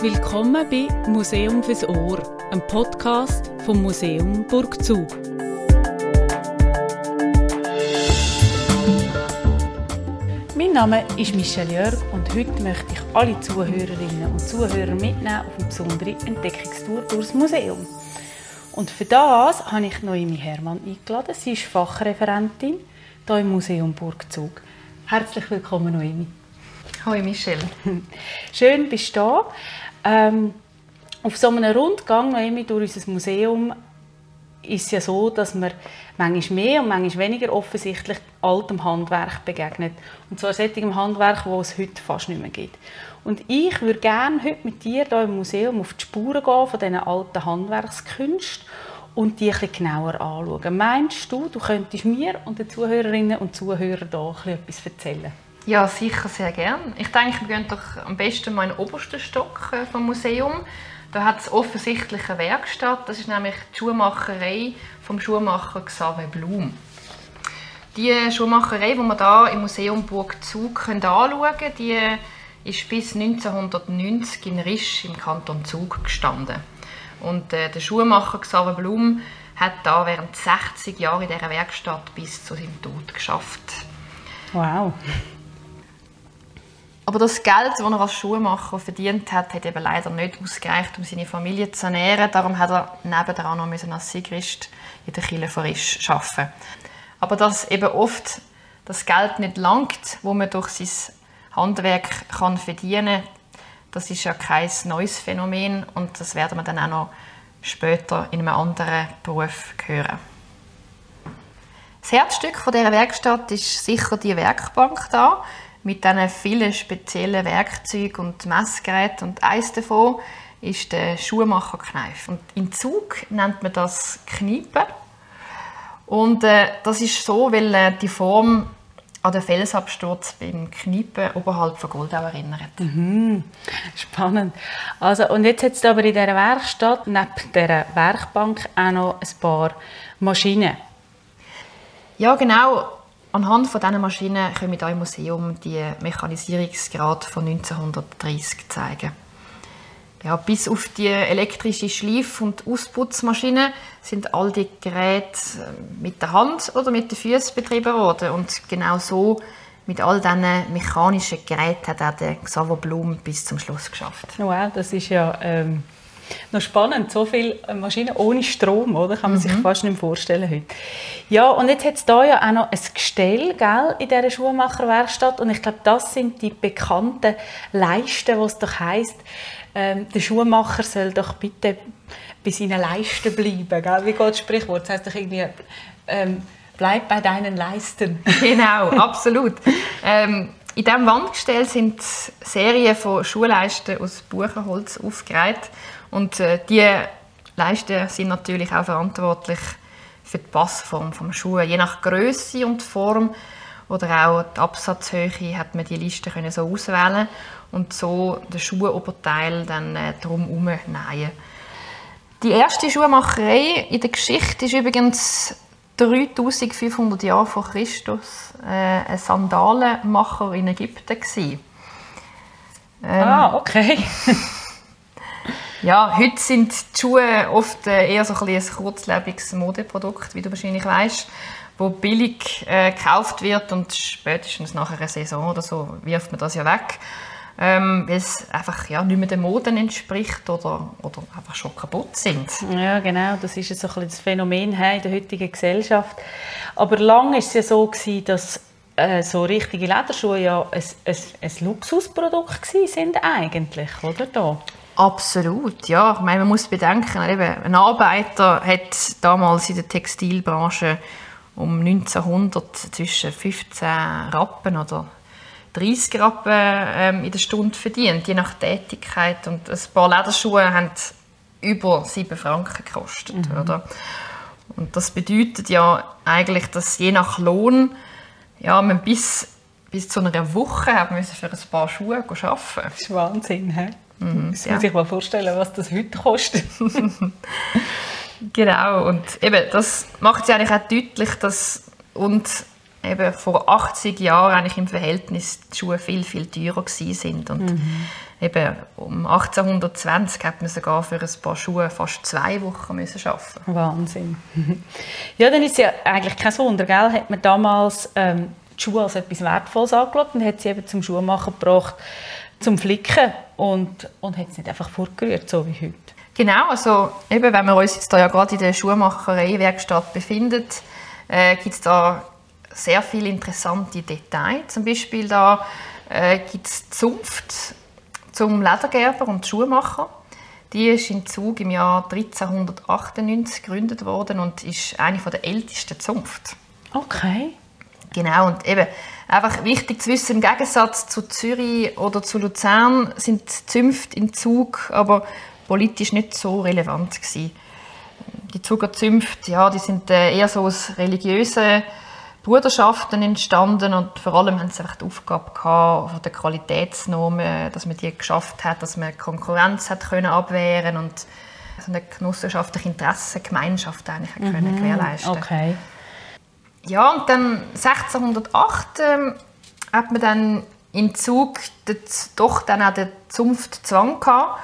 Willkommen bei Museum fürs Ohr, einem Podcast vom Museum Burgzug. Mein Name ist Michelle Jörg und heute möchte ich alle Zuhörerinnen und Zuhörer mitnehmen auf eine besondere Entdeckungstour durchs Museum. Und für das habe ich Noemi Hermann eingeladen. Sie ist Fachreferentin hier im Museum Burgzug. Herzlich willkommen, Noemi. Hallo Michelle. Schön, bist du da. Ähm, auf so einem Rundgang Noemi, durch unser Museum ist es ja so, dass man manchmal mehr und manchmal weniger offensichtlich altem Handwerk begegnet. Und zwar solchem Handwerk, das es heute fast nicht mehr gibt. Und ich würde gerne heute mit dir hier im Museum auf die Spuren gehen von diesen alten Handwerkskünsten und die etwas genauer anschauen. Meinst du, du könntest mir und den Zuhörerinnen und Zuhörern hier etwas erzählen? Ja, sicher, sehr gern. Ich denke, wir gehen doch am besten mal in den obersten Stock äh, vom Museum. Da hat es offensichtlich eine Werkstatt. Das ist nämlich die Schuhmacherei vom Schuhmacher Xaver Blum. Die Schuhmacherei, die wir hier im Museum Burgzug anschauen können, die ist bis 1990 in Risch im Kanton Zug gestanden. Und äh, der Schuhmacher Xaver Blum hat da während 60 Jahren in dieser Werkstatt bis zu seinem Tod geschafft. Wow. Aber das Geld, das er als Schuhmacher verdient hat, hat eben leider nicht ausgereicht, um seine Familie zu ernähren. Darum hat er nebenan noch als Sigrist in der Kirche von Risch arbeiten. Aber dass eben oft das Geld nicht langt, wo man durch sein Handwerk kann verdienen kann, das ist ja kein neues Phänomen und das werden wir dann auch noch später in einem anderen Beruf hören. Das Herzstück von dieser Werkstatt ist sicher die Werkbank da mit diesen vielen speziellen Werkzeugen und Messgeräten. Und eines davon ist der Schuhmacherkneif. Und im Zug nennt man das Kniepen. Und äh, das ist so, weil äh, die Form an den Felsabsturz beim Kniepen oberhalb von Goldau erinnert. Mhm. Spannend. Also, und jetzt hat es aber in dieser Werkstatt neben dieser Werkbank auch noch ein paar Maschinen. Ja, genau. Anhand von diesen Maschinen können wir hier im Museum die Mechanisierungsgrad von 1930 zeigen. Ja, bis auf die elektrische Schleif- und Ausputzmaschine sind all die Geräte äh, mit der Hand oder mit den Füßen betrieben worden. Und genau so mit all diesen mechanischen Geräten hat auch der Xaver Blum bis zum Schluss geschafft. Wow, das ist ja ähm, noch spannend, so viele Maschinen ohne Strom, oder? Kann man mhm. sich fast nicht vorstellen heute. Ja, und jetzt hat es hier ja auch noch ein Gestell gell, in dieser Schuhmacherwerkstatt und ich glaube, das sind die bekannten Leisten, wo es doch heisst, ähm, der Schuhmacher soll doch bitte bei seinen Leisten bleiben. Gell? Wie geht das Sprichwort? Das heisst doch irgendwie, ähm, bleib bei deinen Leisten. Genau, absolut. ähm, in diesem Wandgestell sind Serien von Schuhleisten aus Buchenholz aufgereiht und äh, die Leisten sind natürlich auch verantwortlich für die Passform des Schuh. Je nach Größe und Form oder auch die Absatzhöhe hat man die Liste können so auswählen und so den Schuhoberteil dann äh, drum nähen. Die erste Schuhmacherei in der Geschichte ist übrigens 3500 Jahre vor Christus äh, ein Sandalenmacher in Ägypten gewesen. Ähm, ah, okay. Ja, heute sind die Schuhe oft äh, eher so ein, ein kurzlebiges Modeprodukt, wie du wahrscheinlich weißt, wo billig äh, gekauft wird und spätestens nach einer Saison oder so wirft man das ja weg, ähm, weil es einfach ja, nicht mehr den Moden entspricht oder, oder einfach schon kaputt sind. Ja, genau, das ist so ein das Phänomen in der heutigen Gesellschaft. Aber lange war es ja so, gewesen, dass äh, so richtige Lederschuhe ja ein, ein, ein Luxusprodukt sind eigentlich, oder da? Absolut, ja. Ich meine, man muss bedenken, eben, ein Arbeiter hat damals in der Textilbranche um 1900 zwischen 15 Rappen oder 30 Rappen ähm, in der Stunde verdient, je nach Tätigkeit. Und ein paar Lederschuhe haben über 7 Franken gekostet. Mhm. Oder? Und das bedeutet ja eigentlich, dass je nach Lohn ja, man bis, bis zu einer Woche hat für ein paar Schuhe arbeiten Das ist Wahnsinn, he? Mhm, das ja. muss ich mal vorstellen, was das heute kostet. genau, und eben, das macht es eigentlich auch deutlich, dass und eben vor 80 Jahren eigentlich im Verhältnis die Schuhe viel, viel teurer gewesen sind. Und mhm. eben um 1820 hat man sogar für ein paar Schuhe fast zwei Wochen müssen arbeiten. Wahnsinn. ja, dann ist es ja eigentlich kein Wunder, gell? Hat man damals ähm, die Schuhe als etwas Wertvolles angeschaut und hat sie eben zum Schuhmachen gebracht, zum Flicken und, und hat es nicht einfach vorgerührt, so wie heute. Genau, also eben, wenn wir uns jetzt da ja gerade in der Schuhmacherei-Werkstatt befinden, äh, gibt es da sehr viele interessante Details. Zum Beispiel da äh, gibt es Zunft zum Ledergerber und Schuhmacher. Die ist in Zug im Jahr 1398 gegründet worden und ist eine der ältesten Zunft. Okay. Genau, und eben einfach wichtig zu wissen, im Gegensatz zu Zürich oder zu Luzern sind Zünfte in Zug aber politisch nicht so relevant gewesen. Die Zuger Zünfte, ja, die sind äh, eher so aus religiösen Bruderschaften entstanden und vor allem haben sie einfach die Aufgabe gehabt, von der Qualitätsnormen, dass man die geschafft hat, dass man Konkurrenz hat können abwehren und also eine genossenschaftliche Interessengemeinschaft eigentlich mhm, können gewährleisten. Okay. Ja, und dann 1608 ähm, hat man dann in Zug doch dann auch den Zunftzwang gehabt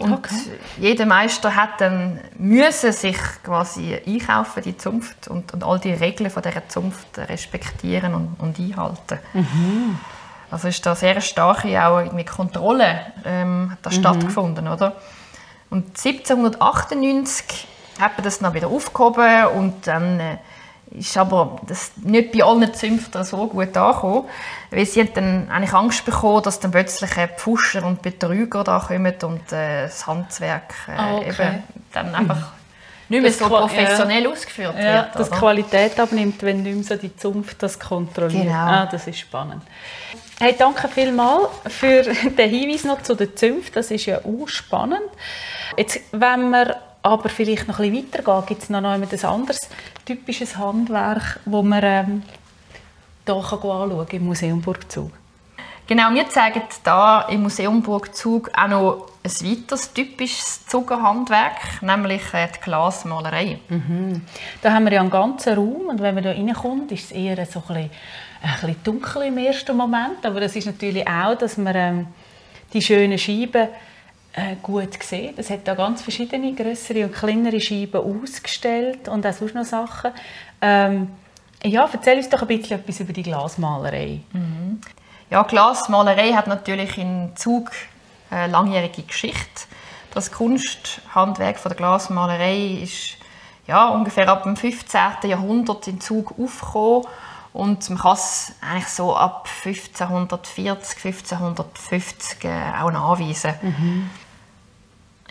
und okay. jeder Meister hat dann müssen sich quasi einkaufen, die Zunft, und, und all die Regeln von dieser Zunft respektieren und, und einhalten. Mhm. Also ist da sehr starke auch irgendwie Kontrolle ähm, hat da mhm. stattgefunden, oder? Und 1798 hat man das dann wieder aufgehoben und dann äh, ist aber das nicht bei allen Zünftern so gut angekommen, weil sie dann eigentlich Angst bekommen, dass dann plötzlich Pfuscher und Betrüger da kommen und äh, das Handwerk äh, ah, okay. eben dann einfach nicht mehr das so professionell ja. ausgeführt ja, wird. Dass die Qualität abnimmt, wenn nicht mehr so die Zunft das kontrolliert. Genau. Ah, das ist spannend. Hey, danke vielmals für den Hinweis noch zu den Zünften. Das ist ja auch spannend. Jetzt, wenn wir aber vielleicht noch ein bisschen weitergehen, gibt es noch ein anderes typisches Handwerk, das man ähm, hier anschauen kann im Museum Burgzug. Genau, wir zeigen hier im Museum Burgzug auch noch ein weiteres typisches Zugerhandwerk, nämlich äh, die Glasmalerei. Mhm. Da haben wir ja einen ganzen Raum und wenn man hier reinkommt, ist es eher so ein bisschen, ein bisschen dunkel im ersten Moment, aber das ist natürlich auch, dass man ähm, die schönen Scheiben äh, gut gesehen. Es hat da ganz verschiedene größere und kleinere Scheiben ausgestellt und auch sonst noch Sachen. Ähm, ja, erzähl uns doch ein bisschen etwas über die Glasmalerei. Mhm. Ja, Glasmalerei hat natürlich in Zug eine langjährige Geschichte. Das Kunsthandwerk von der Glasmalerei ist ja, ungefähr ab dem 15. Jahrhundert in Zug aufgekommen und man kann es eigentlich so ab 1540, 1550 äh, auch nachweisen. Mhm.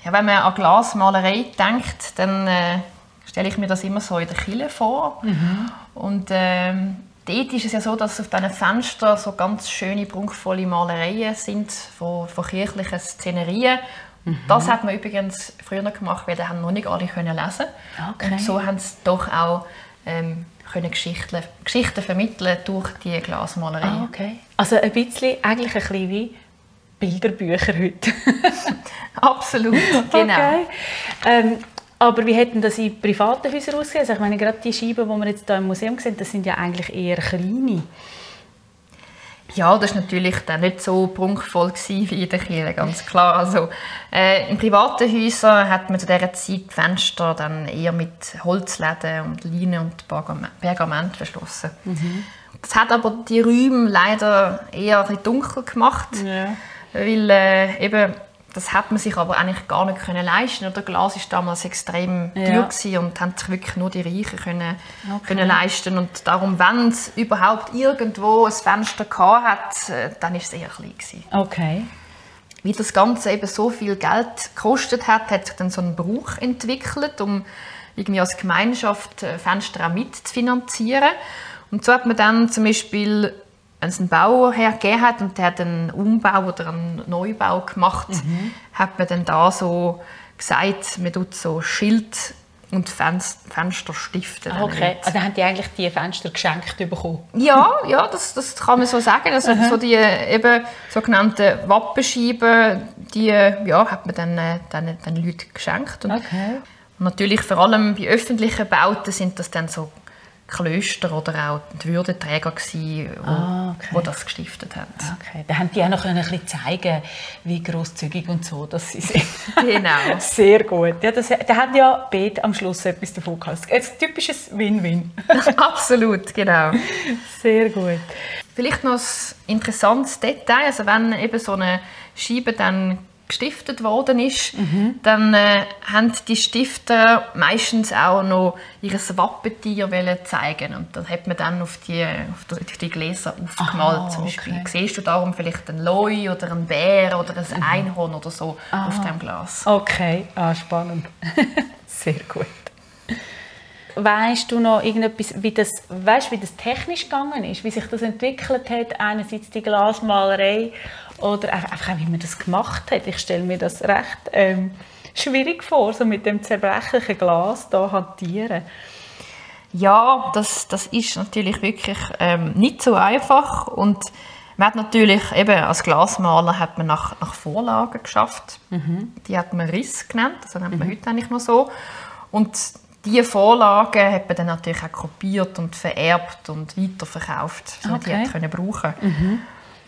Ja, wenn man an Glasmalerei denkt, dann äh, stelle ich mir das immer so in der Kille vor. Mhm. Und ähm, dort ist es ja so, dass auf diesen Fenstern so ganz schöne, prunkvolle Malereien sind von, von kirchlichen Szenerien. Mhm. Das hat man übrigens früher gemacht, weil da haben noch nicht alle können lesen. Okay. Und so haben sie doch auch ähm, können Geschichten, Geschichten vermitteln durch die Glasmalerei. Ah, okay. Also ein bisschen, eigentlich ein bisschen wie Bilderbücher heute. Absolut, genau. Okay. Ähm, aber wie hätten das in privaten Häusern ausgesehen? Also ich meine, gerade die Scheiben, die wir jetzt hier im Museum sehen, das sind ja eigentlich eher kleine. Ja, das war natürlich dann nicht so prunkvoll wie in der Kirche, ganz klar. Also, äh, in privaten Häusern hat man zu dieser Zeit die Fenster dann eher mit Holzläden und Leinen und Pergament verschlossen. Mhm. Das hat aber die Räume leider eher ein dunkel gemacht, ja. Weil äh, eben das hat man sich aber eigentlich gar nicht können leisten. Oder Glas ist damals extrem ja. teuer und haben sich wirklich nur die Reichen können, okay. können leisten. Und darum, wenn es überhaupt irgendwo ein Fenster hat, äh, dann ist es eher klein gewesen. Okay. Wie das Ganze eben so viel Geld gekostet hat, hat sich dann so ein Brauch entwickelt, um irgendwie als Gemeinschaft äh, Fenster auch mitzufinanzieren. Und so hat man dann zum Beispiel wenn es einen Bauer hergegeben hat und der hat einen Umbau oder einen Neubau gemacht, mhm. hat man dann da so gesagt, man tut so Schild und Fenster, Fensterstifte. Okay, also haben die eigentlich die Fenster geschenkt bekommen? Ja, ja das, das kann man so sagen. Also so die eben sogenannten Wappenscheiben, die ja, hat man dann, äh, dann, dann Leuten geschenkt. Und okay. natürlich vor allem bei öffentlichen Bauten sind das dann so Klöster oder auch die Würdenträger, die Ah, okay. wo das gestiftet haben. Okay, dann haben die auch noch ein bisschen zeigen, wie großzügig und so, dass sie sind. Genau. Sehr gut. Ja, das, da haben ja beide am Schluss etwas davon gehabt. Ein typisches Win-Win. Absolut, genau. Sehr gut. Vielleicht noch ein interessantes Detail, also wenn eben so eine Scheibe dann gestiftet worden ist, dann äh, haben die Stifter meistens auch noch ihr Wappentier wollen zeigen und dann hat man dann auf die, auf die, Gläser aufgemalt Aha, zum Beispiel. okay. Siehst du darum vielleicht einen Leu oder einen Bär oder ein Einhorn oder so auf dem Glas. Okay, ah, spannend. Sehr gut. Weißt du noch irgendetwas, wie das, weißt, wie das technisch gegangen ist, wie sich das entwickelt hat, einerseits die Glasmalerei oder einfach auch, wie man das gemacht hat? Ich stelle mir das recht ähm, schwierig vor, so mit dem zerbrechlichen Glas da hantieren. Ja, das, das ist natürlich wirklich ähm, nicht so einfach und man hat natürlich eben als Glasmaler hat man nach, nach Vorlagen geschafft. Die hat man Riss genannt, das nennt man heute eigentlich noch so. Und diese Vorlagen hat man dann natürlich auch kopiert und vererbt und weiterverkauft, damit Okay. die hat können brauchen.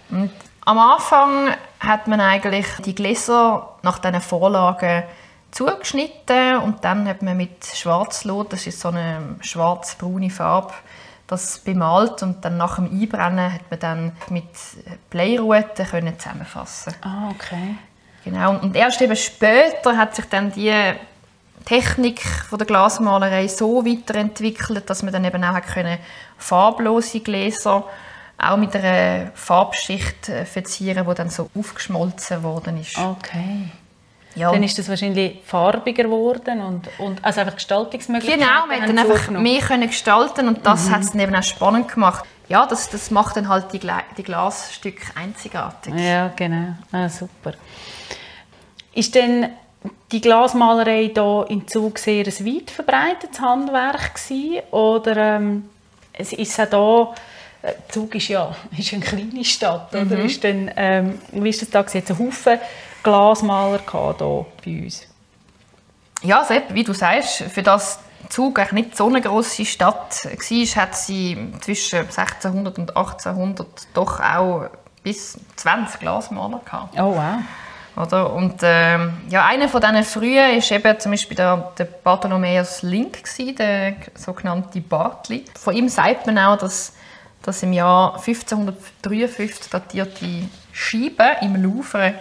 Und am Anfang hat man eigentlich die Gläser nach diesen Vorlagen zugeschnitten und dann hat man mit Schwarzlot, das ist so eine schwarz-braune Farbe, das bemalt und dann nach dem Einbrennen hat man dann mit Bleiruten können zusammenfassen. Ah, okay. Genau. Und erst eben später hat sich dann die Technik von der Glasmalerei so weiterentwickelt, dass man dann eben auch hat können farblose Gläser auch mit einer Farbschicht äh, verzieren, die dann so aufgeschmolzen worden ist. Okay. Ja. Dann ist das wahrscheinlich farbiger geworden und, und also einfach Gestaltungsmöglichkeiten Genau, man hat haben einfach mehr können gestalten und das hat es dann eben auch spannend gemacht. Ja, das, das macht dann halt die, die Glasstücke einzigartig. Ja, genau. Ah, super. Ist denn die Glasmalerei hier in Zug sehr ein weit verbreitetes Handwerk gewesen? Oder ähm, es ist auch da, Zug ist ja ist eine kleine Stadt, oder? Ist denn, ähm, wie ist das da? Jetzt ein Haufen Glasmaler hier bei uns? Ja, eben, wie du sagst, für das Zug eigentlich nicht so eine grosse Stadt war, hat sie zwischen 1600 und 1800 doch auch bis 20 Glasmaler gehabt. Oh wow. Oder? Und ähm, ja, einer von diesen frühen ist eben zum Beispiel der, der Bartholomäus Link, gewesen, der sogenannte Bartli. Von ihm sagt man auch, dass, dass im Jahr 1553 datierte Scheibe im Louvre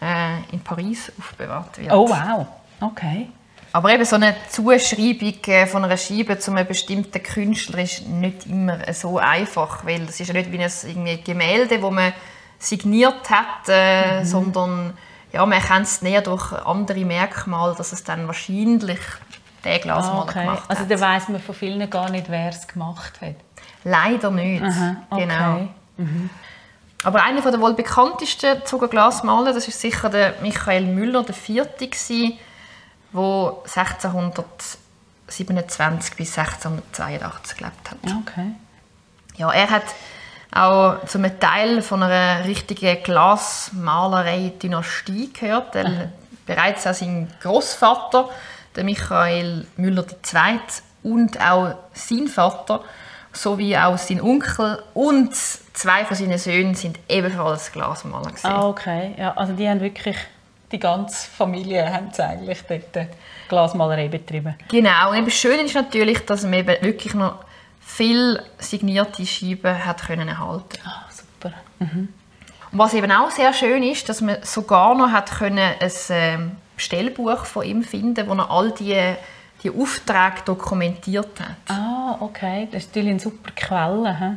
äh, in Paris aufbewahrt wird. Oh wow. Okay. Aber eben so eine Zuschreibung äh, von einer Scheibe zu einem bestimmten Künstler ist nicht immer so einfach, weil es ist ja nicht wie ein irgendwie Gemälde, wo man signiert hat, äh, sondern ja, man erkennt es näher durch andere Merkmale, dass es dann wahrscheinlich der Glasmaler Ah, okay. gemacht Also hat. da weiss man von vielen gar nicht, wer es gemacht hat. Leider nicht. Aha, okay. Genau. Aber einer der wohl bekanntesten Zuger Glasmaler, das ist sicher der Michael Müller, der vierte wo 1627 bis 1682 gelebt hat. Okay. Ja, er hat auch zum Teil von einer richtigen Glasmalerei-Dynastie gehört. Denn bereits auch sein Großvater, der Michael Müller II. und auch sein Vater sowie auch sein Onkel und zwei von seinen Söhnen sind ebenfalls Glasmaler gewesen. Ah, okay. Ja, also die haben wirklich, die ganze Familie haben eigentlich dort Glasmalerei betrieben. Genau. Und eben schön ist natürlich, dass man eben wirklich noch viel signierte Scheiben hat können erhalten. Ah, super. Und was eben auch sehr schön ist, dass man sogar noch hat können ein ähm, Bestellbuch von ihm finden, wo er all die, die Aufträge dokumentiert hat. Ah, okay. Das ist natürlich eine super Quelle. He?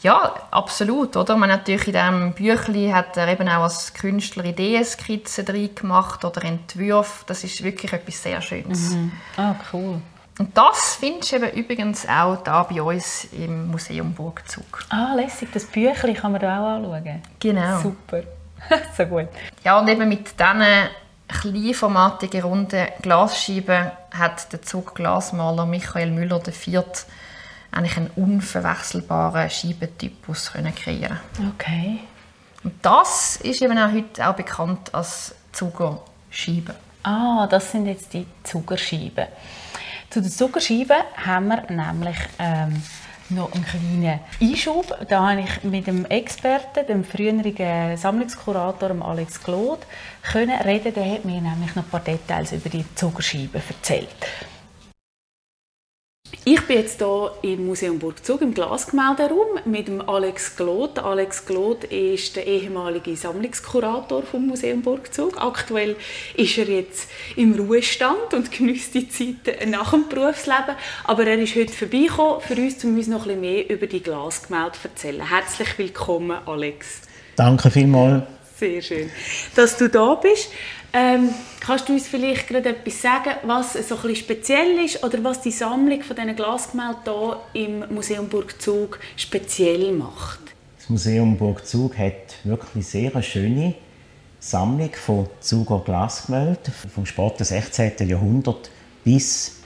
Ja, absolut, oder? Man natürlich in diesem Büchlein hat er eben auch als Künstler Ideenskizzen drin gemacht oder Entwürfe. Das ist wirklich etwas sehr Schönes. Ah, cool. Und das findest du eben übrigens auch da bei uns im Museum Burgzug. Ah, lässig. Das Büchlein kann man da auch anschauen. Genau. Super. so gut. Ja, und eben mit diesen kleinformatigen, runden Glasscheiben hat der Zug Glasmaler Michael Müller IV eigentlich einen unverwechselbaren Scheibentypus können kreieren. Okay. Und das ist eben auch heute auch bekannt als Zuger Scheibe. Ah, das sind jetzt die Zuckerscheiben. Zu den Zuckerscheiben haben wir nämlich ähm, noch einen kleinen Einschub. Da habe ich mit dem Experten, dem früheren Sammlungskurator Alex Glod, können reden. Der hat mir nämlich noch ein paar Details über die Zuckerscheiben erzählt. Ich bin jetzt hier im Museum Burgzug im Glasgemälderaum mit dem Alex Glot. Alex Glot ist der ehemalige Sammlungskurator vom Museum Burgzug. Aktuell ist er jetzt im Ruhestand und genießt die Zeit nach dem Berufsleben. Aber er ist heute vorbeigekommen, für uns, um uns noch ein bisschen mehr über die Glasgemälde zu erzählen. Herzlich willkommen, Alex. Danke vielmals. Sehr schön, dass du da bist. Ähm, kannst du uns vielleicht gerade etwas sagen, was so ein bisschen speziell ist oder was die Sammlung von diesen Glasgemälden hier im Museum Burgzug speziell macht? Das Museum Burgzug hat wirklich sehr eine schöne Sammlung von Zuger Glasgemälden vom späten 16. Jahrhundert bis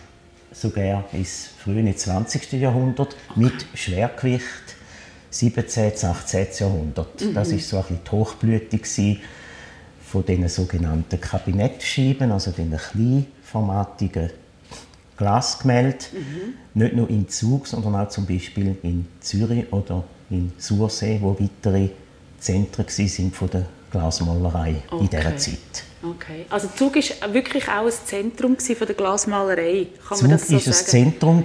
sogar ins frühe 20. Jahrhundert okay. mit Schwergewicht 17. 18. Jahrhundert. Mhm. Das ist so ein bisschen die Hochblüte von den sogenannten Kabinettscheiben, also den kleinformatigen Glasgemälden, mhm. nicht nur in Zug, sondern auch zum Beispiel in Zürich oder in Sursee, wo weitere Zentren sind von der Glasmalerei okay. in dieser Zeit. Okay. Also Zug war wirklich auch ein Zentrum von der Glasmalerei, kann Zug man das so ist sagen? ein Zentrum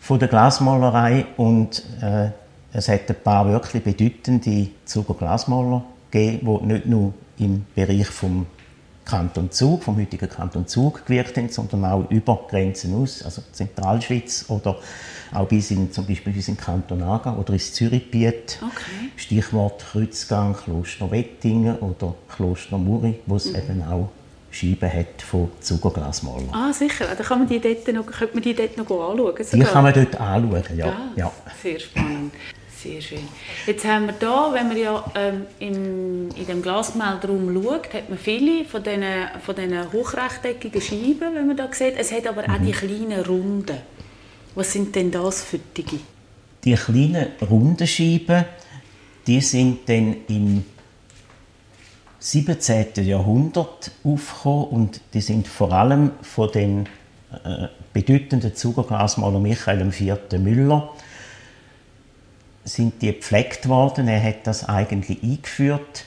von der Glasmalerei und äh, es hat ein paar wirklich bedeutende Zuger Glasmaler gegeben, die nicht nur im Bereich vom Kanton Zug, vom heutigen Kanton Zug gewirkt haben, sondern auch über Grenzen aus, also Zentralschweiz oder auch bis in, zum Beispiel bis in Kanton Aargau oder ins Zürichgebiet. Okay. Stichwort Kreuzgang, Kloster Wettingen oder Kloster Muri, wo es mhm. eben auch Scheiben hat von Zuckerglasmalern. Ah, sicher. Da kann man die dort noch, könnte man die dort noch anschauen? Sogar. Die kann man dort anschauen, ja. ja. ja. Sehr spannend. Sehr schön. Jetzt haben wir hier, wenn man ja ähm, im, in dem Glasgemälderaum schaut, hat man viele von diesen, von diesen hochrechteckigen Scheiben, wenn man da sieht. Es hat aber auch die mhm. kleinen Runden. Was sind denn das für die? Die kleinen runden Scheiben, die sind dann im 17. Jahrhundert aufgekommen und die sind vor allem von den äh, bedeutenden Zuckerglasmaler Michael IV. Müller sind die gepflegt worden. Er hat das eigentlich eingeführt.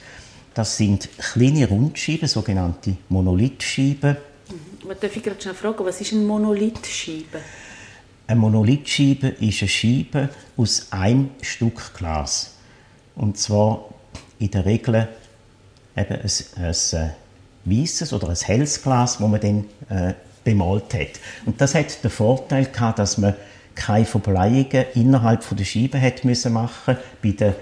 Das sind kleine Rundscheiben, sogenannte Monolithscheiben. Mhm. Darf ich gerade schnell fragen, was ist eine Monolithscheibe? Eine Monolithscheibe ist eine Scheibe aus einem Stück Glas. Und zwar in der Regel eben ein, ein, äh, weißes oder ein helles Glas, das man dann äh, bemalt hat. Und das hat den Vorteil gehabt, dass man keine Verbleiungen innerhalb der Scheibe hat müssen machen bei den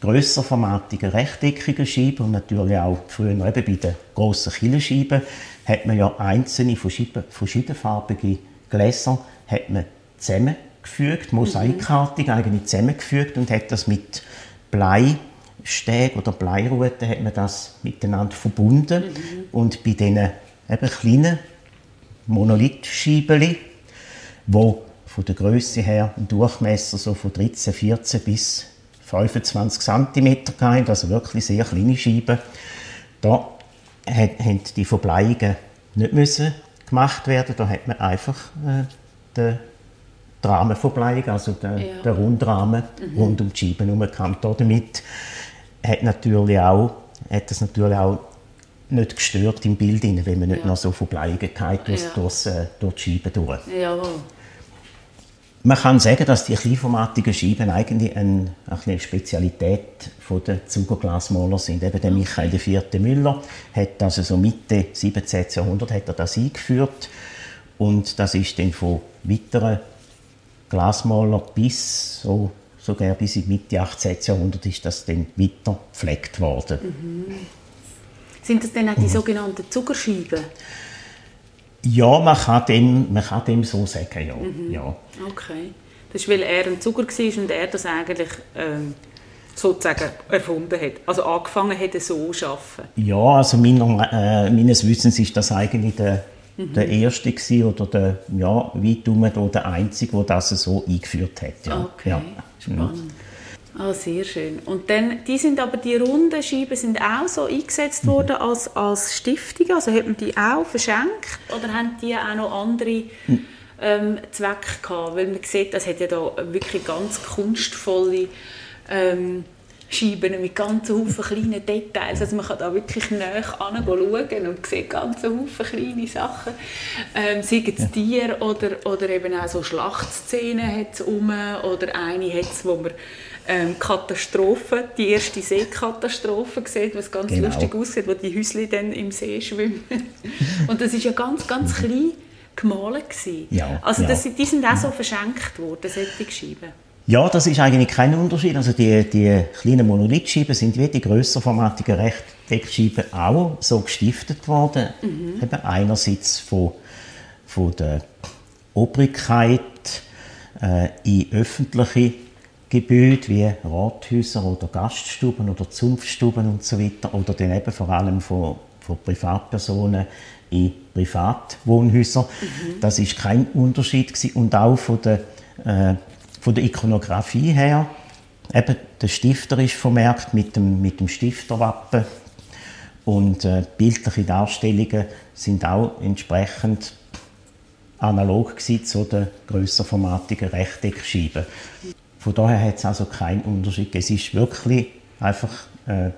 grösserformatigen rechteckigen Scheiben und natürlich auch früher eben bei den grossen Killenscheiben hat man ja einzelne verschiedenfarbige Gläser hat man zusammengefügt, mosaikartig eigentlich zusammengefügt und hat das mit Bleistäben oder Bleiruten hat man das miteinander verbunden mhm. und bei diesen eben kleinen Monolithscheiben, wo von der Größe her ein Durchmesser so von 13, 14 bis 25 cm gehabt, also wirklich sehr kleine Scheiben. Da haben die Verbleiungen nicht müssen gemacht werden, da hat man einfach äh, den Rahmenverbleiung, also den, ja. den Rundrahmen mhm. rund um die Scheiben herumgekannt. Damit hat, natürlich auch, hat das natürlich auch nicht gestört im Bild, wenn man nicht ja. noch so hat durch, ja. durch, äh, durch die Scheiben durch. Jawohl. Man kann sagen, dass die kleinformatigen Scheiben eigentlich eine, eine Spezialität der Zuckerglasmaler sind. Eben der Michael IV. Müller hat also so Mitte 17. Jahrhundert hat er das eingeführt und das ist dann von weiteren Glasmalern bis so sogar bis in Mitte 18. Jahrhundert ist das dann weiter gepflegt worden. Mhm. Sind das dann auch die sogenannten Zuckerscheiben? Ja, man kann dem, man kann dem so sagen, ja. Mhm. ja. Okay. Das ist, weil er ein Zucker war und er das eigentlich ähm, sozusagen erfunden hat. Also angefangen hat, so zu arbeiten. Ja, also meiner, äh, meines Wissens ist das eigentlich der, mhm. der erste gewesen, oder der, ja, weit um der einzige, der das so eingeführt hat. Ja. Okay, ja. spannend. Ah, sehr schön. Und dann, die sind aber, die runden Scheiben sind auch so eingesetzt mhm. worden als, als Stiftung? Also hat man die auch verschenkt? Oder haben die auch noch andere ähm, Zweck gehabt, weil man sieht, das hat ja da wirklich ganz kunstvolle ähm, Scheiben mit ganz vielen kleinen Details. Also man kann da wirklich näher schauen und sieht ganz viele kleine Sachen. Ähm, sei es ja. Tier oder, oder eben auch so Schlachtszenen hat es oder eine hat es, wo man ähm, Katastrophe, die erste Seekatastrophe sieht, was ganz genau. lustig aussieht, wo die Häuschen dann im See schwimmen. und das ist ja ganz, ganz mhm. klein gemalt Ja, also ja. Das, die sind auch so verschenkt worden, solche Scheiben. Ja, das ist eigentlich kein Unterschied. Also die, die kleinen Monolithscheiben sind wie die grösserformatigen Rechteckscheiben auch so gestiftet worden. Mhm. Eben einerseits von, von der Obrigkeit äh, in öffentliche Gebäude wie Rathäuser oder Gaststuben oder Zunftstuben und so weiter oder dann eben vor allem von, von Privatpersonen in Privatwohnhäusern. Mhm. Das ist kein Unterschied gewesen. und auch von der äh, von der Ikonografie her, eben der Stifter ist vermerkt mit dem, mit dem Stifterwappen und äh, bildliche Darstellungen sind auch entsprechend analog zu den grösserformatigen Rechteckscheiben. Von daher hat es also keinen Unterschied. Es ist wirklich einfach äh,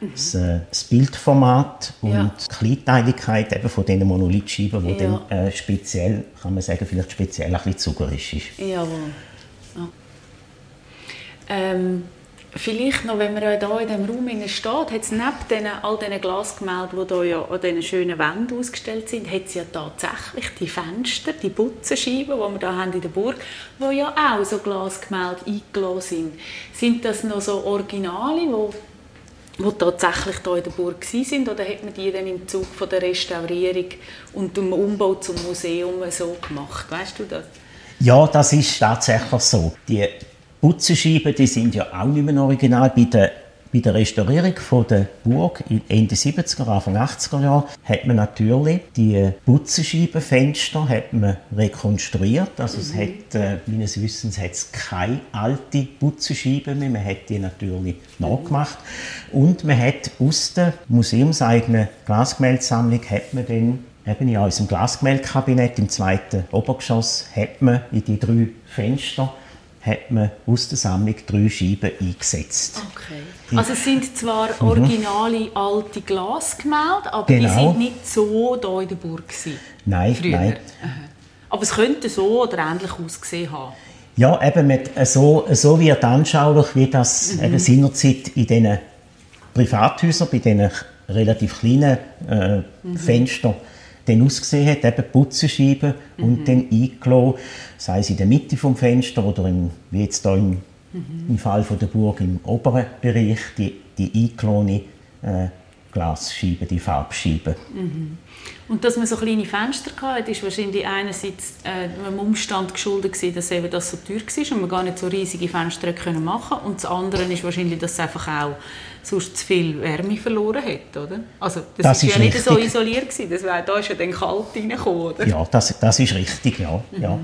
das, äh, das, Bildformat und ja. die Kleinteiligkeit eben von diesen Monolithscheiben, die ja. dann äh, speziell, kann man sagen, vielleicht speziell ein bisschen zuckerisch ist. Jawohl. Ähm, vielleicht noch, wenn man ja hier in diesem Raum steht, hat es neben den, all diesen Glasgemälden, die hier ja an diesen schönen Wänden ausgestellt sind, hat es ja tatsächlich die Fenster, die Butzenscheiben, die wir hier haben in der Burg, die ja auch so Glasgemälde eingelassen sind. Sind das noch so Originale, die die tatsächlich hier in der Burg sind oder hat man die dann im Zug von der Restaurierung und dem Umbau zum Museum so gemacht? Weißt du das? Ja, das ist tatsächlich so. Die Putzenscheiben, die sind ja auch nicht mehr original. Bei der, bei der Restaurierung von der Burg Ende 70er, Anfang 80er Jahre hat man natürlich die Putzenscheibenfenster hat man rekonstruiert. Also es mhm. hat, äh, meines Wissens hat es keine alte Putzenscheiben mehr. Man hat die natürlich nachgemacht. Und man hat aus der museumseigenen Glasgemäldesammlung hat man dann eben in unserem Glasgemäldekabinett im zweiten Obergeschoss hat man in die drei Fenster hat man aus der Sammlung drei Scheiben eingesetzt. Okay. Also es sind zwar mhm. originale mhm. alte Glasgemälde, aber genau. die sind nicht so hier in der Burg gewesen, Nein, früher. nein. Aber es könnte so oder ähnlich ausgesehen haben. Ja, eben mit, so, so wird anschaulich, wie das mhm. eben seinerzeit in diesen Privathäusern, bei diesen relativ kleinen äh, mhm. Fenstern dann ausgesehen hat, eben Putzenscheiben mhm. und dann eingelassen, sei es in der Mitte vom Fenster oder im, wie jetzt hier im, mhm. im Fall von der Burg im oberen Bereich, die, die eingelassene äh, Glasscheiben, die Farbscheiben. Mhm. Und dass man so kleine Fenster hatte, ist wahrscheinlich einerseits äh, dem Umstand geschuldet gewesen, dass eben das so teuer war und man gar nicht so riesige Fenster können machen Und das andere ist wahrscheinlich, dass es einfach auch sonst zu viel Wärme verloren hat, oder? Also das, das ist, ist ja richtig. nicht so isoliert gewesen, das war, da ist ja dann kalt reingekommen, oder? Ja, das, das ist richtig, ja. Mhm. ja.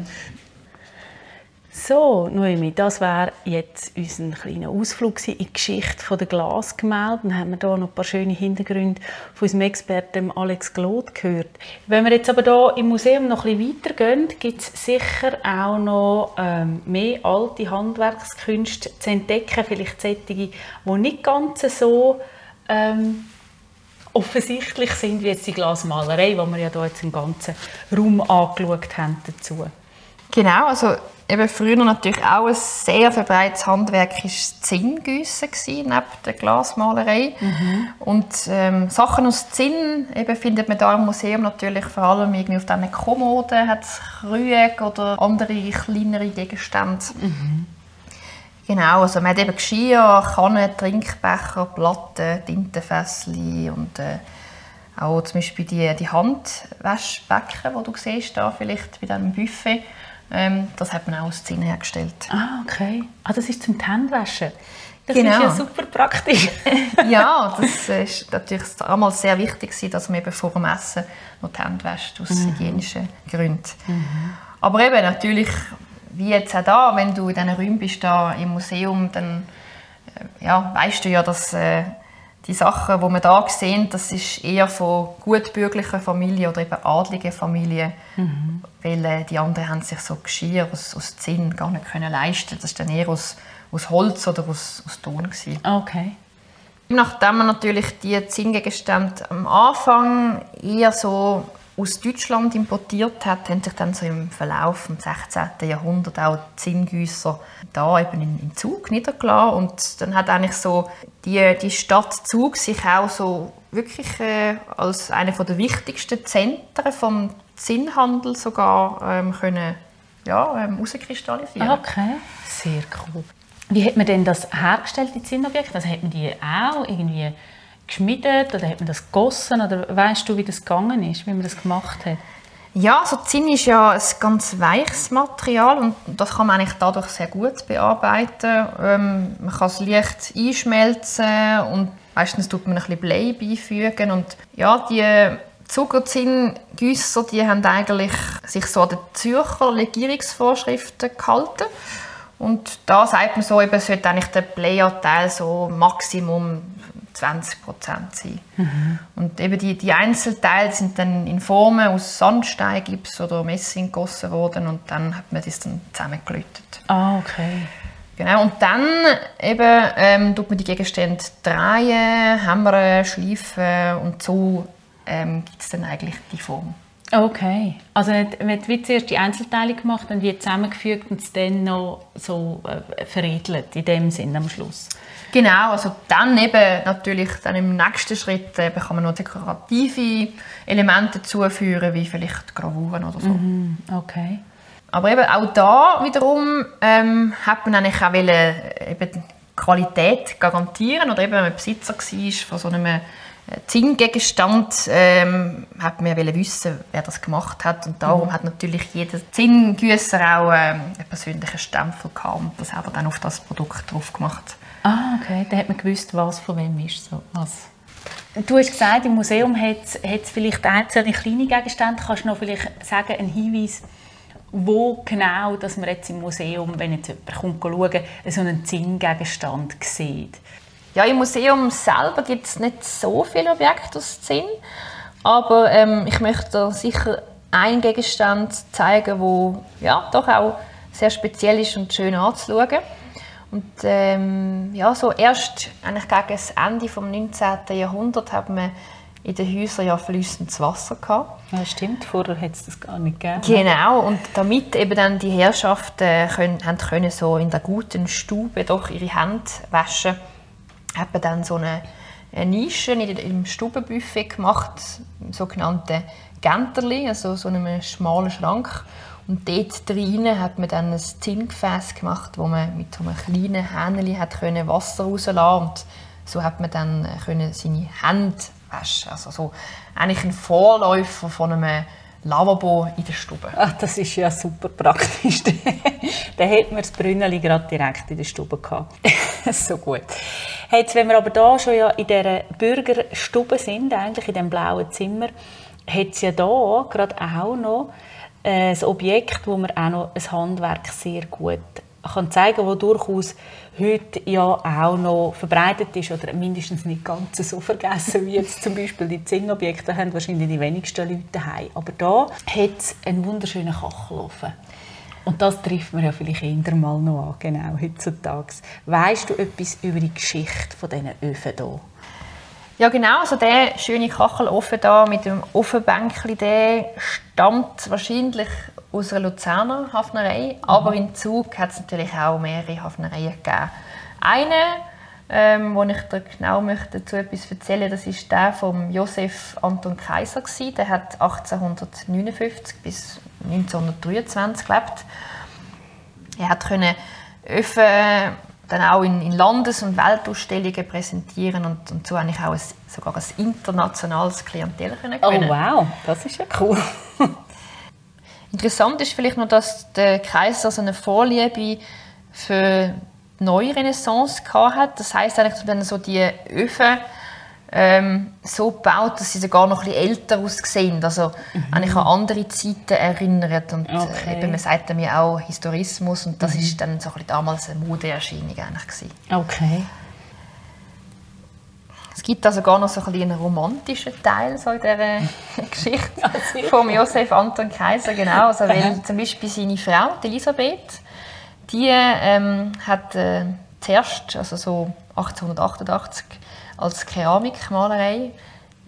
So, Noemi, das wäre jetzt unser kleiner Ausflug in die Geschichte der Glasgemälde. Dann haben wir hier noch ein paar schöne Hintergründe von unserem Experten Alex Gloth gehört. Wenn wir jetzt aber hier im Museum noch ein bisschen weitergehen, gibt es sicher auch noch ähm, mehr alte Handwerkskünste zu entdecken, vielleicht solche, die nicht ganz so ähm, offensichtlich sind wie jetzt die Glasmalerei, die wir ja hier jetzt im ganzen Raum angeschaut haben dazu. Genau, also eben früher natürlich auch ein sehr verbreitetes Handwerk ist Zinngüssen neben der Glasmalerei. Mhm. Und ähm, Sachen aus Zinn eben findet man da im Museum natürlich vor allem irgendwie auf diesen Kommoden, hat Krüge oder andere kleinere Gegenstände. Mhm. Genau, also man hat eben Geschirr, Kannen, Trinkbecher, Platten, Tintenfässchen und äh, auch zum Beispiel die, die Handwaschbecken, die du siehst da vielleicht bei diesem Buffet ähm, das hat man auch aus Zinn hergestellt. Ah, okay. Ah, das ist zum Handwaschen. Das genau. ist ja super praktisch. ja, das ist natürlich damals sehr wichtig, dass man eben vor dem Essen noch die Hände wäscht, aus mhm. hygienischen Gründen. Mhm. Aber eben natürlich, wie jetzt auch da, wenn du in diesen Räumen bist, da im Museum, dann äh, ja, weißt du ja, dass äh, die Sachen, die wir da sehen, das ist eher von gutbürgerlichen Familien oder eben adligen Familien, mhm. weil äh, die anderen haben sich so Geschirr aus, aus Zinn gar nicht können leisten. Das ist dann eher aus, aus Holz oder aus, aus Ton gewesen. Okay. Nachdem man natürlich die Zinngegenstände am Anfang eher so aus Deutschland importiert hat, haben sich dann so im Verlauf des 16. Jahrhunderts auch Zinngüsser da eben in, in Zug niedergelassen und dann hat eigentlich so die, die Stadt Zug sich auch so wirklich äh, als eine der wichtigsten Zentren vom Zinnhandel sogar ähm, können ja, ähm, herauskristallisieren. Okay, sehr cool. Wie hat man denn das hergestellt, die Zinnobjekte? Also hat man die auch irgendwie geschmiedet oder hat man das gegossen oder weißt du, wie das gegangen ist, wie man das gemacht hat? Ja, also Zinn ist ja ein ganz weiches Material und das kann man eigentlich dadurch sehr gut bearbeiten. Ähm, man kann es leicht einschmelzen und meistens tut man ein bisschen Blei beifügen und ja, die Zuckerzinngüsser, die haben eigentlich sich so an die Zürcher Legierungsvorschriften gehalten und da sagt man so, eben, sollte eigentlich der Bleianteil so Maximum 20 Prozent sein. Mhm. Und eben die, die Einzelteile sind dann in Formen aus Sandstein, Gips oder Messing gegossen worden und dann hat man das dann zusammengelötet. Ah, okay. Genau, und dann eben, ähm, tut man die Gegenstände drehen, hämmern, schleifen und so ähm, gibt es dann eigentlich die Form. Okay, also man hat wie zuerst die Einzelteile gemacht und wie zusammengefügt und es dann noch so äh, veredelt, in dem Sinn am Schluss. Genau, also dann eben natürlich dann im nächsten Schritt eben kann man noch dekorative Elemente zuführen, wie vielleicht Gravuren oder so. Mhm, okay. Aber eben auch da wiederum ähm, hat man eigentlich auch wollen, eben Qualität garantieren oder eben wenn man Besitzer war von so einem äh, Zinngegenstand ähm, hat man wollen wissen, wer das gemacht hat und darum mhm. hat natürlich jeder Zinngüsser auch ähm, einen persönlichen Stempel gehabt und das hat er dann auf das Produkt drauf gemacht. Ah, okay. Dann hat man gewusst, was von wem ist. So, was. Du hast gesagt, im Museum hat es vielleicht einzelne kleine Gegenstände. Kannst du noch vielleicht sagen, einen Hinweis, wo genau, dass man jetzt im Museum, wenn jetzt jemand kommt, schauen, so einen Zinngegenstand sieht? Ja, im Museum selber gibt es nicht so viele Objekte aus Zinn, aber ähm, ich möchte sicher einen Gegenstand zeigen, der ja, doch auch sehr speziell ist und schön anzuschauen. Und ähm, ja, so erst eigentlich gegen das Ende des 19. Jahrhunderts hat man in den Häusern ja fließendes Wasser gehabt. Ja, stimmt. Vorher hat es das gar nicht gegeben. Genau. Und damit eben dann die Herrschaften können, haben können so in der guten Stube doch ihre Hände waschen, hat man dann so eine, eine Nische im Stubenbuffet gemacht, sogenannte Genterli, also so einen schmalen Schrank. Und dort drinnen hat man dann ein Zinngefäß gemacht, wo man mit einem kleinen Hähnchen Wasser rauslassen und so hat man dann können seine Hände waschen. Also so eigentlich ein Vorläufer von einem Lavabo in der Stube. Ach, das ist ja super praktisch. dann hätten wir das Brünneli gerade direkt in der Stube gehabt. so gut. Jetzt, wenn wir aber da schon ja in dieser Bürgerstube sind, eigentlich in dem blauen Zimmer, hat es ja da gerade auch noch ein Objekt, wo man auch noch ein Handwerk sehr gut kann zeigen kann, durchaus heute ja auch noch verbreitet ist oder mindestens nicht ganz so vergessen wie jetzt zum Beispiel die Zinnobjekte haben wahrscheinlich die wenigsten Leute daheim. Aber da hat es einen wunderschönen Kachelofen. Und das trifft man ja vielleicht eher mal noch an, genau, heutzutage. Weißt du etwas über die Geschichte von diesen Öfen hier? Ja genau, also der schöne Kachelofen da mit dem Ofenbänkchen, der stammt wahrscheinlich aus einer Luzerner Hafnerei, mhm. aber in Zug hat es natürlich auch mehrere Hafnereien gegeben. Eine, ähm, wo ich dir genau möchte dazu etwas erzählen, das ist der von Josef Anton Kaiser gewesen. Der hat 1859 bis 1923 gelebt. Er hat können Öfen dann auch in, in Landes- und Weltausstellungen präsentieren und, und so eigentlich auch ein, sogar ein internationales Klientel können Oh wow, das ist ja cool. Interessant ist vielleicht noch, dass der Kaiser so eine Vorliebe für die neue Renaissance hat. Das heißt eigentlich, wenn so die Öfen ähm, so gebaut, dass sie sogar noch ein bisschen älter aussehen, also mhm. eigentlich an andere Zeiten erinnert und äh, okay. eben, man sagt mir auch Historismus und das mhm. ist dann so ein bisschen damals eine Modeerscheinung eigentlich gewesen. Okay. Es gibt also gar noch so ein einen romantischen Teil so in dieser Geschichte von Josef Anton Kaiser, genau. Also, weil zum Beispiel seine Frau, Elisabeth, die ähm, hat äh, zuerst, also so 1888, als Keramikmalerei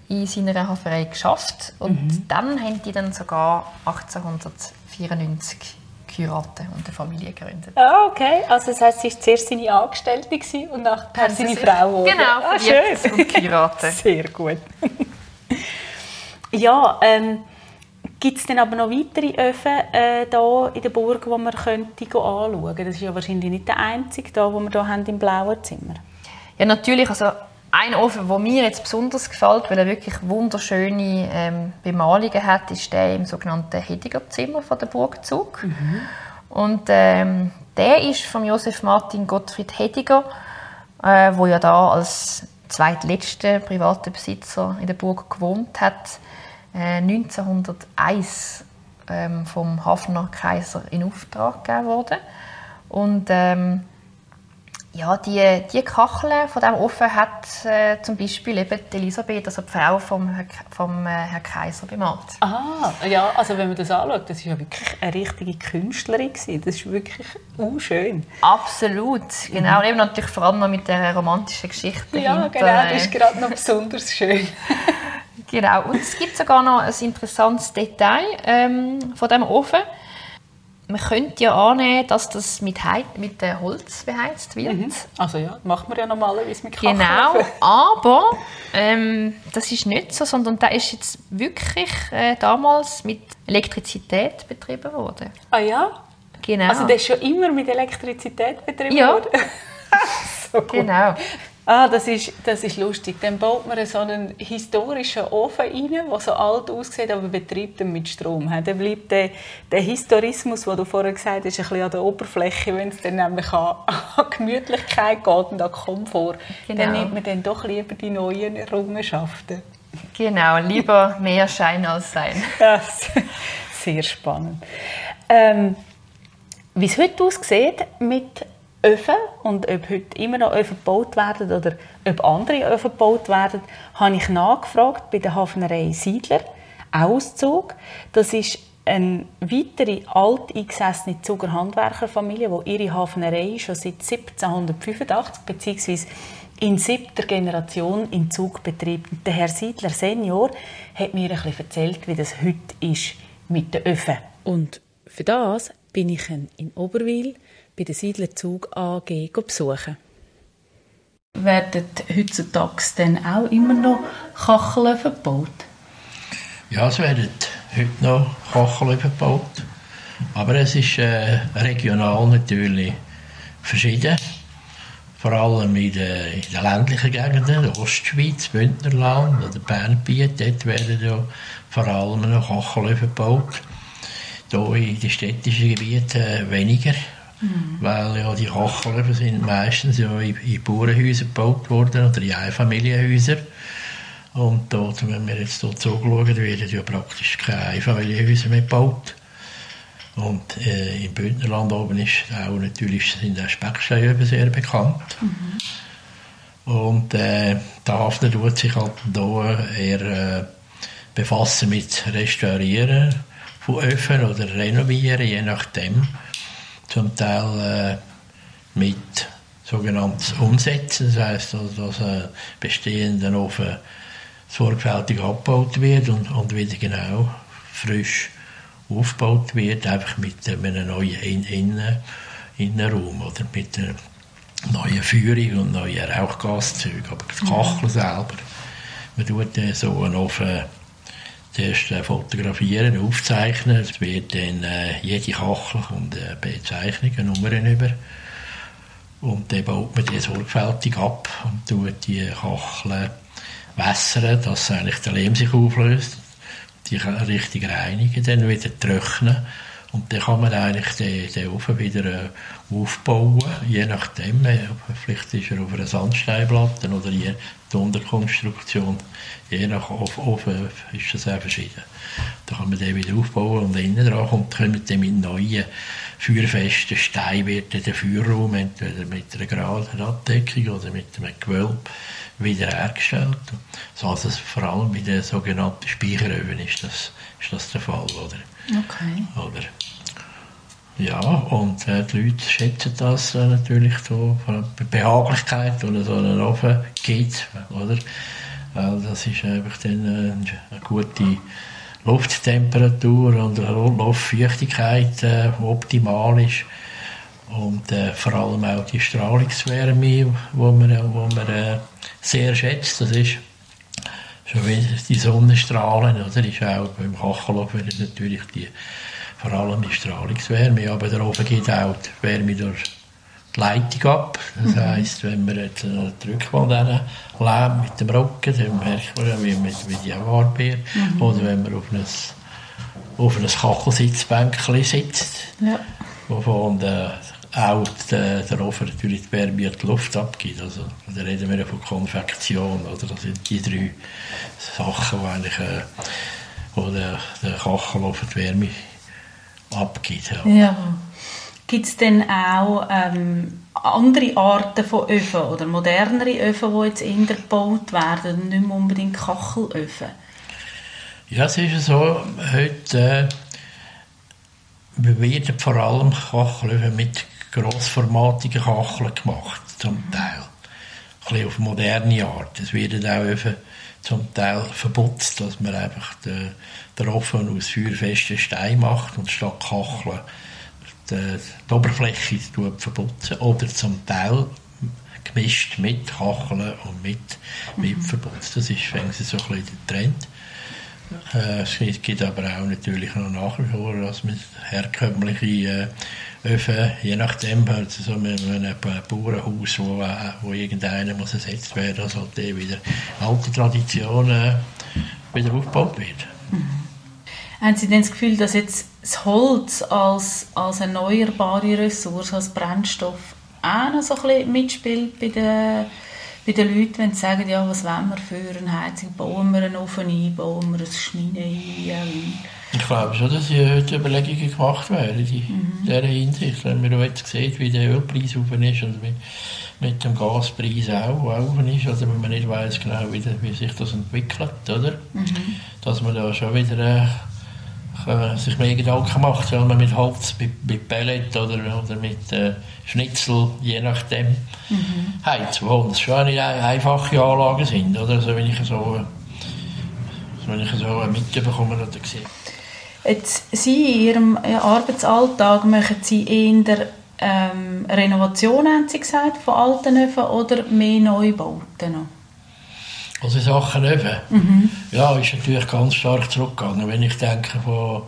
in seiner Haferei geschafft und mhm. dann haben die dann sogar 1894 geheiratet und eine Familie gegründet. Ah, okay. Also das heisst, sie war zuerst seine Angestellte und nachher seine Frau geworden. Genau, ah, schön. und geheiratet. Sehr gut. ja, ähm, Gibt es denn aber noch weitere Öfen äh, in der Burg, die man könnte anschauen könnte? Das ist ja wahrscheinlich nicht der einzige, den wir hier haben im blauen Zimmer. Ja, natürlich. Also ein Ofen, der mir jetzt besonders gefällt, weil er wirklich wunderschöne ähm, Bemalungen hat, ist der im sogenannten Hediger-Zimmer von der Burgzug. Mhm. Und ähm, der ist von Josef Martin Gottfried Hediger, äh, wo ja da als zweitletzter privater Besitzer in der Burg gewohnt hat, äh, 1901 ähm, vom Hafner Kaiser in Auftrag gegeben worden. Und ähm, ja, die, die Kachel von diesem Ofen hat äh, zum Beispiel eben Elisabeth, also die Frau vom, vom äh, Herrn Kaiser, bemalt. Ah, ja, also wenn man das anschaut, das war ja wirklich eine richtige Künstlerin. Gewesen. Das ist wirklich schön. Absolut, genau. Mhm. Und eben natürlich vor allem noch mit der romantischen Geschichte Ja, hinter, genau, das ist gerade noch besonders schön. genau, und es gibt sogar noch ein interessantes Detail ähm, von diesem Ofen man könnte ja annehmen, dass das mit, He mit Holz beheizt wird. Mhm. Also ja, macht man ja normalerweise mit Kacheln. Genau, aber ähm, das ist nicht so, sondern da ist jetzt wirklich äh, damals mit Elektrizität betrieben worden. Ah ja? Genau. Also der ist schon immer mit Elektrizität betrieben ja. worden? so Genau. Ah, das ist, das ist lustig. Dann baut man so einen historischen Ofen rein, der so alt aussieht, aber betreibt ihn mit Strom. Dann bleibt der, der Historismus, den du vorher gesagt hast, ein bisschen an der Oberfläche, wenn es dann nämlich an, an Gemütlichkeit geht und an Komfort. Genau. Dann nimmt man dann doch lieber die neuen Errungenschaften. Genau, lieber mehr Schein als Sein. Ja, sehr spannend. Ähm, wie es heute aussieht mit Öfen und ob heute immer noch Öfen gebaut werden oder ob andere Öfen gebaut werden, habe ich nachgefragt bei der Hafnerei Siedler, Auszug. Das ist eine weitere alteingesessene Zuger Handwerkerfamilie, die ihre Hafnerei schon seit 1785 bzw. in siebter Generation in Zug betreibt. Der Herr Siedler Senior hat mir ein bisschen erzählt, wie das heute ist mit den Öfen. Und für das bin ich in Oberwil bei der Siedlerzug AG besuchen. Werden heutzutage dann auch immer noch Kacheln verbaut? Ja, es werden heute noch Kacheln verbaut. Aber es ist äh, regional natürlich verschieden. Vor allem in den, in den ländlichen Gegenden, der Ostschweiz, Bündnerland oder Bernbiet, dort werden ja vor allem noch Kacheln verbaut. Hier in den städtischen Gebieten weniger. Mhm. Weil ja die Kacheln sind meistens ja in, in Bauernhäusern gebaut worden oder in Einfamilienhäusern. Und dort, wenn wir jetzt hier zuschauen, werden ja praktisch keine Einfamilienhäuser mehr gebaut. Und äh, im Bündnerland oben ist auch natürlich, sind auch Specksteine sehr bekannt. Mhm. Und äh, der Hafner tut sich halt hier eher äh, befassen mit Restaurieren von Öfen oder Renovieren, je nachdem zum Teil äh, mit sogenanntes Umsetzen, das heißt, also, dass ein bestehender Ofen sorgfältig abgebaut wird und, und wieder genau frisch aufgebaut wird, einfach mit einem neuen Innen Innenraum oder mit einer neuen Führung und neuen Rauchgaszeugen. Aber das Kachel mhm. selber, man tut so einen Ofen zuerst fotografieren, aufzeichnen. Es wird dann äh, jede Kachel und äh, Bezeichnung, Nummern über. Und dann baut man die sorgfältig ab und tut die Kacheln wässern, dass eigentlich der Lehm sich auflöst. Die richtig reinigen, dann wieder trocknen. Und dann kann man eigentlich den, den Ofen wieder äh, aufbauen, je nachdem. Vielleicht ist er auf einer Sandsteinplatte oder je, die Unterkonstruktion. Je nach Ofen ist das sehr verschieden. Da kann man den wieder aufbauen und innen dran kommt, kommen dann mit neuen feuerfester Stein wird der Feuerraum entweder mit einer geraden Abdeckung oder mit einem Gewölbe wiederhergestellt. So, also vor allem bei den sogenannten Speicheröfen ist das, ist das der Fall. Oder? Okay. Oder? Ja, und äh, die Leute schätzen das äh, natürlich so, die Behaglichkeit, die so einen Ofen gibt. Oder? Weil das ist einfach dann äh, eine gute Lufttemperatur und eine Luftfeuchtigkeit äh, optimal ist. Und äh, vor allem auch die Strahlungswärme, die man, wo man äh, sehr schätzt. Das ist schon wieder die Sonnenstrahlen, oder? Ist auch beim Kachelofen natürlich die, vor allem die Strahlungswärme, aber der Ofen geht auch die Wärme durch die Leitung ab. Das mhm. heisst, wenn wir jetzt einen Drückwand Lärm mit dem Rücken, dann merkt man, wie, mit, wie die Warbeer. Mhm. Oder wenn man auf ein, auf ein Kachelsitzbänkchen sitzt, ja. wovon der, auch der, der Ofen natürlich die Wärme die Luft abgibt. Also, da reden wir von Konvektion. Oder? Das sind die drei Sachen, die eigentlich, äh, wo der, der Kachelofen die Wärme abgibt. Ja. ja. Gibt es denn auch ähm, andere Arten von Öfen oder modernere Öfen, die jetzt eher gebaut werden nicht mehr unbedingt Kachelöfen? Ja, es ist so, heute äh, werden vor allem Kachelöfen mit grossformatigen Kacheln gemacht, zum Teil. Ein bisschen auf moderne Art. Es werden auch Öfen zum Teil verputzt, dass man einfach den, den Ofen aus feuerfesten Stein macht und statt Kacheln die, die Oberfläche verputzen oder zum Teil gemischt mit Kacheln und mit, mit mhm. verputzt. Das ist so ein bisschen der Trend. Äh, es gibt aber auch natürlich noch nach wie vor als mit herkömmliche äh, Öfen, je nachdem, also so mit einem Bauernhaus, wo, äh, wo irgendeiner muss ersetzt werden muss, also die wieder alte Traditionen wieder aufgebaut wird. Mhm. Haben Sie denn das Gefühl, dass jetzt das Holz als, als erneuerbare Ressource, als Brennstoff auch noch so ein bisschen mitspielt bei den, bei den Leuten, wenn sie sagen, ja, was wollen wir für eine Heizung, bauen wir einen Ofen ein, bauen wir ein Schmine ein? Ich glaube schon, dass hier heute Überlegungen gemacht werden in mhm. dieser Hinsicht. Wenn man jetzt sieht, wie der Ölpreis auf ist und mit, mit dem Gaspreis auch auf ist, oder wenn man nicht weiß genau, wie, wie sich das entwickelt, oder? Mhm. Dass man da schon wieder... Äh, äh, sich mehr Gedanken macht, soll man mit Holz, mit, mit Pellet oder, oder mit äh, Schnitzel, je nachdem, mhm. heizen, wo es schon nicht einfache Anlagen sind, oder? Also wenn ich so, wenn ich so mitbekomme oder sehe. Jetzt, Sie in Ihrem Arbeitsalltag machen Sie eher ähm, Renovationen, haben Sie gesagt, von alten Öfen oder mehr Neubauten noch? Also Sachen eben. Mhm. Ja, ist natürlich ganz stark zurückgegangen. Wenn ich denke, vor,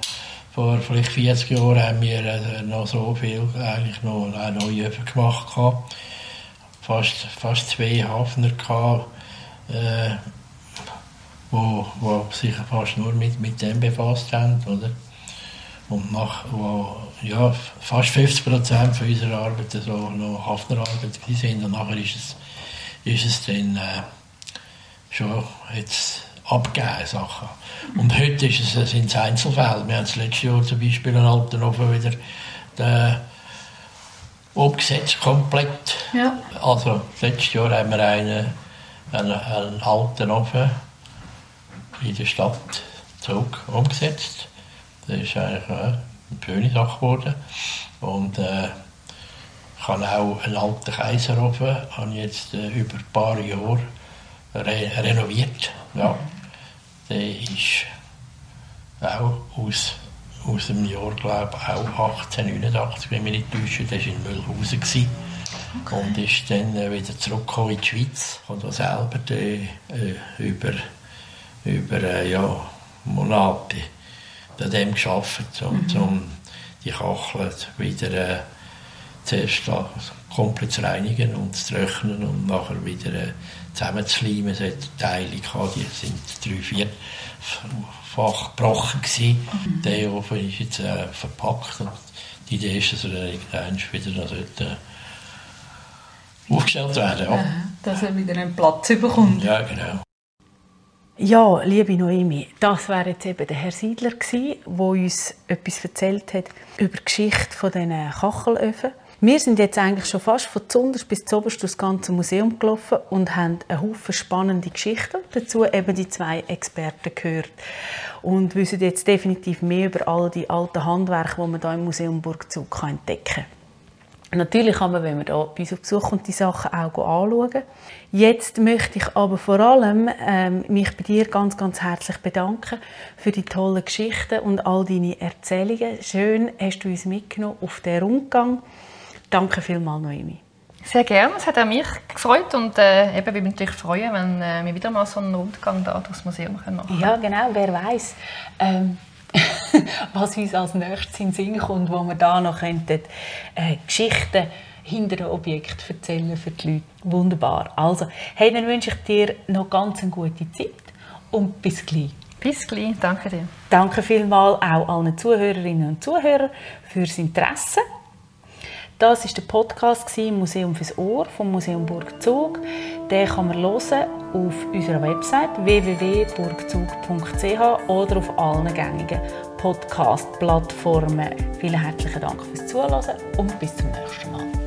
vor vielleicht 40 Jahren haben wir äh, noch so viel eigentlich noch neue Öfen gemacht. Gehabt. Fast, fast zwei Hafner gehabt, äh, wo, wo sich fast nur mit, mit dem befasst haben. Oder? Und nach, wo, ja, fast 50 Prozent von unserer Arbeit so noch Hafnerarbeit sind. Und nachher ist es, ist es dann... Äh, schon jetzt abgegeben Sachen. Und heute ist es, sind es Einzelfälle. Wir haben das letzte Jahr zum Beispiel in Altenhofen wieder den umgesetzt, komplett. Ja. Also letztes Jahr haben wir einen, einen, einen Altenhofen in der Stadt Zug umgesetzt. Das ist eigentlich eine schöne Sache geworden. Und äh, ich habe auch einen alten Kaiserofen, habe jetzt äh, über ein paar Jahre re renoviert. Ja. Der ist auch aus, aus dem Jahr, glaube auch 1889, wenn mich nicht täusche. Der war in Mühlhausen. Gewesen. Okay. Und ist dann äh, wieder zurückgekommen in die Schweiz. Und auch selber die, äh, über, über äh, ja, Monate an dem gearbeitet, um, mhm. um die Kacheln wieder äh, zuerst komplett zu reinigen und zu trocknen und nachher wieder äh, zusammenzuleimen. Es hat Teile gehabt, die sind drei, vierfach gebrochen gewesen. Mhm. Der Ofen ist jetzt äh, verpackt und die Idee ist, dass er irgendwann wieder noch sollte, äh, aufgestellt werden ja. Dass er wieder einen Platz bekommt. Ja, genau. Ja, liebe Noemi, das wäre jetzt eben der Herr Siedler gewesen, der uns etwas erzählt hat über die Geschichte von diesen Kachelöfen. Wir sind jetzt eigentlich schon fast von zuunterst bis zuoberst das ganze Museum gelaufen und haben einen Haufen spannende Geschichten, dazu eben die zwei Experten gehört und wissen jetzt definitiv mehr über all die alten Handwerke, die man hier im Museum Burgzug entdecken kann. Natürlich kann man, wenn man hier bei uns auf Besuch kommt, die Sachen auch anschauen. Jetzt möchte ich aber vor allem ähm, mich bei dir ganz, ganz herzlich bedanken für die tollen Geschichten und all deine Erzählungen. Schön hast du uns mitgenommen auf den Rundgang. Danke vielmals, Noemi. Sehr gerne, es hat auch mich gefreut und äh, eben, wir mich natürlich freuen, wenn äh, wir wieder mal so einen Rundgang da durchs Museum machen können. Ja, genau, wer weiß. Ähm, was uns als nächstes in den Sinn kommt, wo wir da noch könnten, äh, Geschichten hinter dem Objekt erzählen für die Leute. Wunderbar. Also, hey, dann wünsche ich dir noch ganz eine gute Zeit und bis gleich. Bis gleich, danke dir. Danke vielmals auch allen Zuhörerinnen und Zuhörern fürs Interesse. Das ist der Podcast Museum fürs Ohr vom Museum Burgzug. Den kann man hören auf unserer Website www.burgzug.ch oder auf allen gängigen Podcast-Plattformen. Vielen herzlichen Dank fürs Zuhören und bis zum nächsten Mal.